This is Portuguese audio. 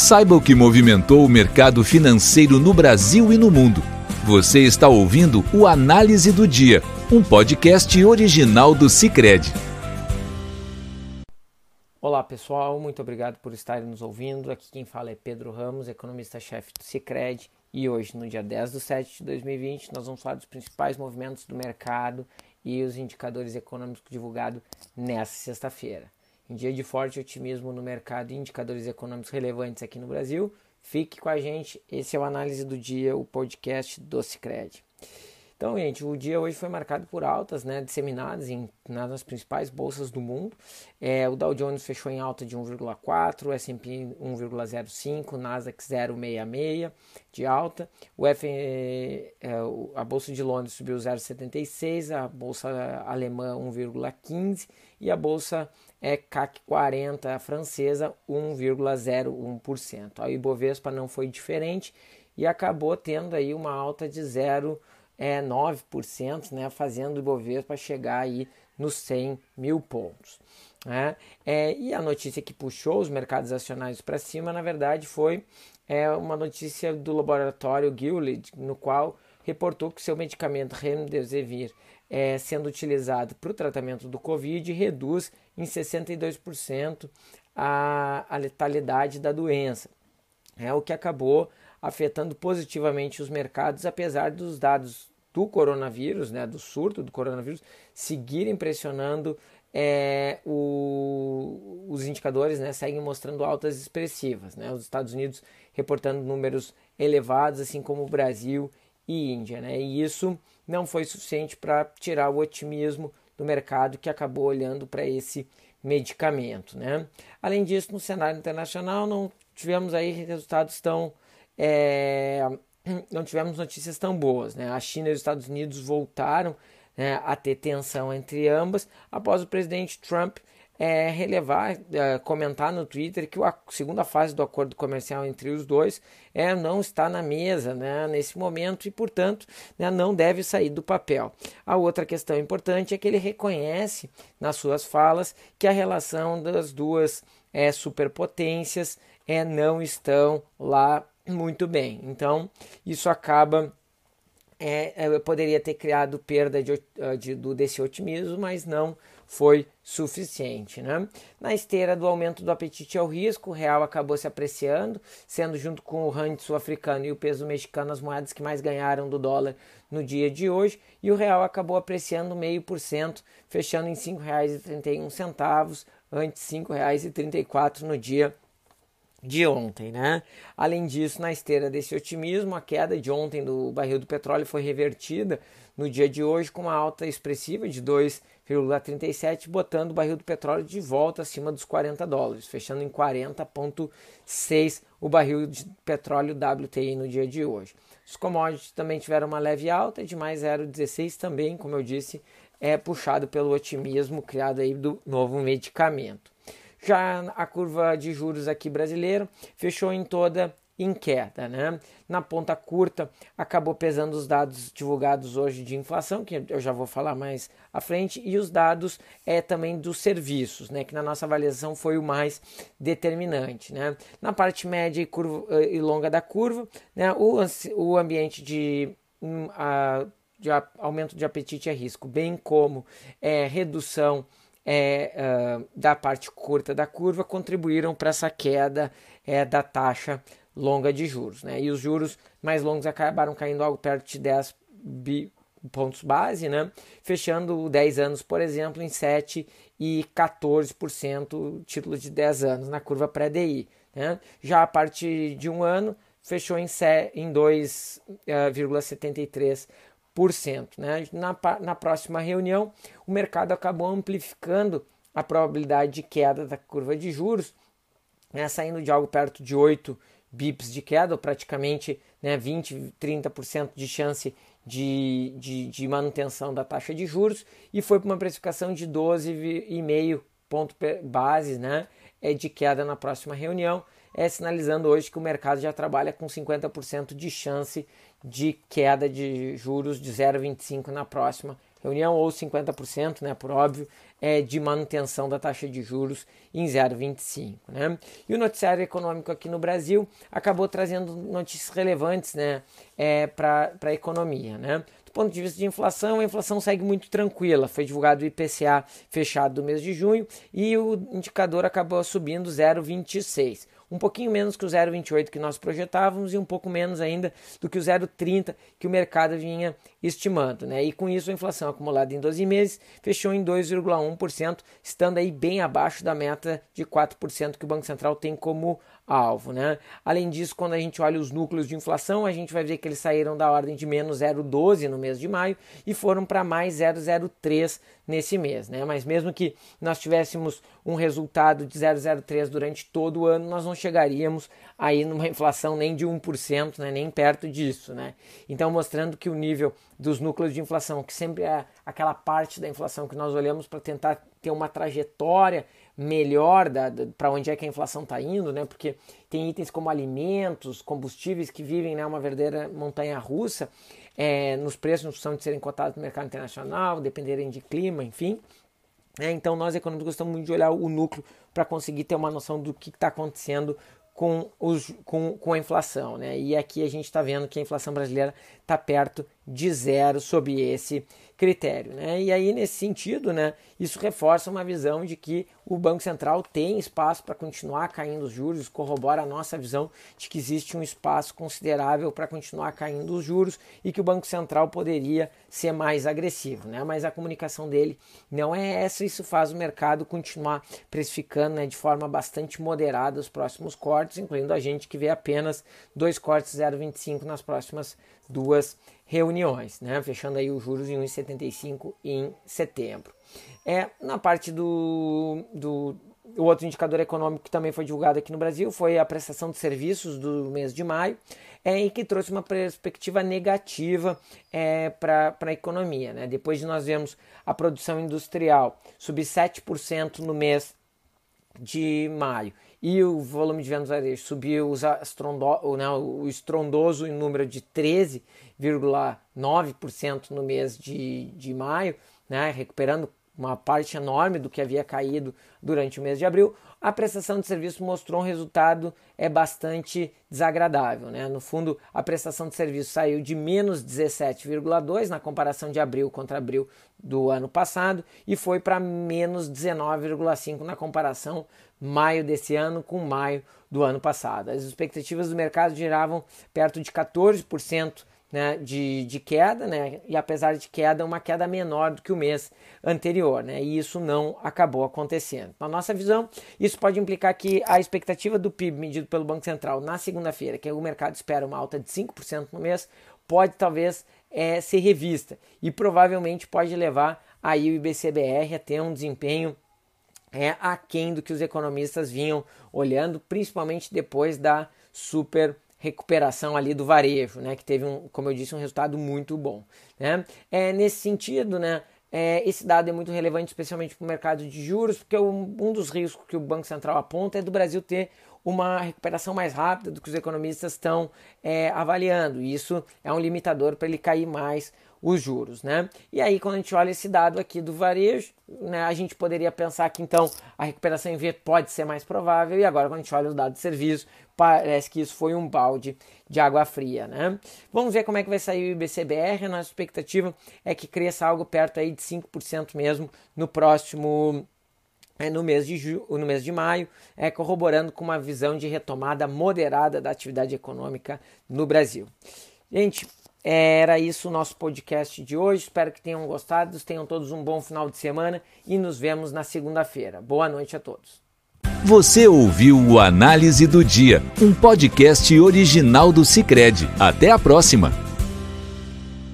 Saiba o que movimentou o mercado financeiro no Brasil e no mundo. Você está ouvindo o Análise do Dia, um podcast original do Cicred. Olá pessoal, muito obrigado por estarem nos ouvindo. Aqui quem fala é Pedro Ramos, economista-chefe do Cicred. E hoje, no dia 10 de 7 de 2020, nós vamos falar dos principais movimentos do mercado e os indicadores econômicos divulgados nesta sexta-feira. Em dia de forte otimismo no mercado e indicadores econômicos relevantes aqui no Brasil, fique com a gente. Esse é o Análise do Dia, o podcast do Cicred. Então, gente, o dia hoje foi marcado por altas né, disseminadas em, nas principais bolsas do mundo. É, o Dow Jones fechou em alta de 1,4, o S&P 1,05, o Nasdaq 0,66 de alta. O F, é, a Bolsa de Londres subiu 0,76, a Bolsa Alemã 1,15 e a Bolsa é CAC 40 francesa 1,01%. A Ibovespa não foi diferente e acabou tendo aí uma alta de 0,9%, é, 9%, né, fazendo o Ibovespa chegar aí nos 100 mil pontos. Né? É, e a notícia que puxou os mercados acionários para cima, na verdade, foi é, uma notícia do laboratório Gilead, no qual reportou que seu medicamento Remdesivir é, sendo utilizado para o tratamento do Covid reduz em 62% a, a letalidade da doença. É o que acabou afetando positivamente os mercados, apesar dos dados do coronavírus, né, do surto do coronavírus, seguirem pressionando é, o, os indicadores né, seguem mostrando altas expressivas. Né, os Estados Unidos reportando números elevados, assim como o Brasil e Índia. Né, e isso não foi suficiente para tirar o otimismo do mercado que acabou olhando para esse medicamento. Né? Além disso, no cenário internacional, não tivemos aí resultados tão. É, não tivemos notícias tão boas. Né? A China e os Estados Unidos voltaram né, a ter tensão entre ambas após o presidente Trump é, relevar, é, comentar no Twitter que a segunda fase do acordo comercial entre os dois é, não está na mesa né, nesse momento e, portanto, né, não deve sair do papel. A outra questão importante é que ele reconhece nas suas falas que a relação das duas é, superpotências é, não estão lá muito bem. Então, isso acaba é, é poderia ter criado perda de, de, desse otimismo, mas não foi suficiente. Né? Na esteira do aumento do apetite ao risco, o real acabou se apreciando, sendo junto com o rand sul-africano e o peso mexicano as moedas que mais ganharam do dólar no dia de hoje, e o real acabou apreciando meio por cento, fechando em R$ 5,31, antes R$ 5,34 no dia de ontem, né? Além disso, na esteira desse otimismo, a queda de ontem do barril do petróleo foi revertida no dia de hoje com uma alta expressiva de 2,37, botando o barril do petróleo de volta acima dos 40 dólares, fechando em 40,6 o barril de petróleo WTI no dia de hoje. Os commodities também tiveram uma leve alta de mais 0,16 também, como eu disse, é puxado pelo otimismo criado aí do novo medicamento. Já a curva de juros aqui brasileiro fechou em toda em queda. Né? Na ponta curta, acabou pesando os dados divulgados hoje de inflação, que eu já vou falar mais à frente, e os dados é, também dos serviços, né? que na nossa avaliação foi o mais determinante. Né? Na parte média e, curva, eh, e longa da curva, né? o, o ambiente de, um, a, de aumento de apetite a risco, bem como é, redução é, uh, da parte curta da curva contribuíram para essa queda é, da taxa longa de juros. Né? E os juros mais longos acabaram caindo algo perto de 10 bi, pontos base, né? fechando 10 anos, por exemplo, em 7 e 14% títulos de 10 anos na curva pré-DI. Né? Já a parte de um ano fechou em 2,73%. Né? Na, na próxima reunião, o mercado acabou amplificando a probabilidade de queda da curva de juros, né? saindo de algo perto de 8 bips de queda, ou praticamente né, 20, 30% de chance de, de, de, manutenção da taxa de juros, e foi para uma precificação de 12,5 ponto base né, é de queda na próxima reunião, é sinalizando hoje que o mercado já trabalha com 50% de chance de queda de juros de 0,25 na próxima reunião ou 50%, né, por óbvio, é, de manutenção da taxa de juros em 0,25. Né? E o noticiário econômico aqui no Brasil acabou trazendo notícias relevantes né, é, para a economia. Né? Do ponto de vista de inflação, a inflação segue muito tranquila. Foi divulgado o IPCA fechado do mês de junho e o indicador acabou subindo 0,26 um pouquinho menos que o 0,28 que nós projetávamos e um pouco menos ainda do que o 0,30 que o mercado vinha estimando. Né? E com isso a inflação acumulada em 12 meses fechou em 2,1%, estando aí bem abaixo da meta de 4% que o Banco Central tem como alvo. Né? Além disso, quando a gente olha os núcleos de inflação, a gente vai ver que eles saíram da ordem de menos 0,12 no mês de maio e foram para mais 0,03 nesse mês. Né? Mas mesmo que nós tivéssemos um resultado de 0,03 durante todo o ano, nós não chegaríamos aí numa inflação nem de 1%, né? nem perto disso. Né? Então, mostrando que o nível dos núcleos de inflação, que sempre é aquela parte da inflação que nós olhamos para tentar ter uma trajetória melhor da, da para onde é que a inflação está indo, né? Porque tem itens como alimentos, combustíveis que vivem né, uma verdadeira montanha russa é, nos preços, precisam de serem cotados no mercado internacional, dependerem de clima, enfim. É, então nós economistas gostamos muito de olhar o núcleo para conseguir ter uma noção do que está acontecendo com, os, com, com a inflação. Né? E aqui a gente está vendo que a inflação brasileira está perto de zero sob esse critério. Né? E aí, nesse sentido, né, isso reforça uma visão de que o Banco Central tem espaço para continuar caindo os juros, corrobora a nossa visão de que existe um espaço considerável para continuar caindo os juros e que o Banco Central poderia ser mais agressivo. Né? Mas a comunicação dele não é essa, isso faz o mercado continuar precificando né, de forma bastante moderada os próximos cortes, incluindo a gente que vê apenas dois cortes 0,25 nas próximas duas reuniões, né? fechando aí os juros em 1,75 em setembro. É, na parte do, do outro indicador econômico que também foi divulgado aqui no Brasil foi a prestação de serviços do mês de maio, é, e que trouxe uma perspectiva negativa é, para a economia. Né? Depois de nós vermos a produção industrial subir 7% no mês de maio e o volume de vendas varejo subiu o, né, o estrondoso em número de 13,9% no mês de, de maio, né, recuperando uma parte enorme do que havia caído durante o mês de abril, a prestação de serviço mostrou um resultado é bastante desagradável. Né? No fundo, a prestação de serviço saiu de menos 17,2 na comparação de abril contra abril do ano passado e foi para menos 19,5 na comparação maio desse ano com maio do ano passado. As expectativas do mercado giravam perto de 14% né, de, de queda, né, e apesar de queda, uma queda menor do que o mês anterior, né, e isso não acabou acontecendo. Na nossa visão, isso pode implicar que a expectativa do PIB medido pelo Banco Central na segunda-feira, que o mercado espera uma alta de 5% no mês, pode talvez é, ser revista e provavelmente pode levar aí o IBCBR a ter um desempenho é aquém do que os economistas vinham olhando, principalmente depois da super recuperação ali do varejo, né, que teve, um, como eu disse, um resultado muito bom. Né? É, nesse sentido, né, é, esse dado é muito relevante, especialmente para o mercado de juros, porque um, um dos riscos que o Banco Central aponta é do Brasil ter uma recuperação mais rápida do que os economistas estão é, avaliando. Isso é um limitador para ele cair mais os juros, né? E aí, quando a gente olha esse dado aqui do varejo, né, a gente poderia pensar que então a recuperação em V pode ser mais provável, e agora, quando a gente olha os dados de serviço, parece que isso foi um balde de água fria, né? Vamos ver como é que vai sair o IBCBR, a nossa expectativa é que cresça algo perto aí de 5% mesmo no próximo é, no, mês de ju, no mês de maio, é, corroborando com uma visão de retomada moderada da atividade econômica no Brasil. Gente, era isso o nosso podcast de hoje. Espero que tenham gostado. Tenham todos um bom final de semana e nos vemos na segunda-feira. Boa noite a todos. Você ouviu o Análise do Dia, um podcast original do Cicred. Até a próxima.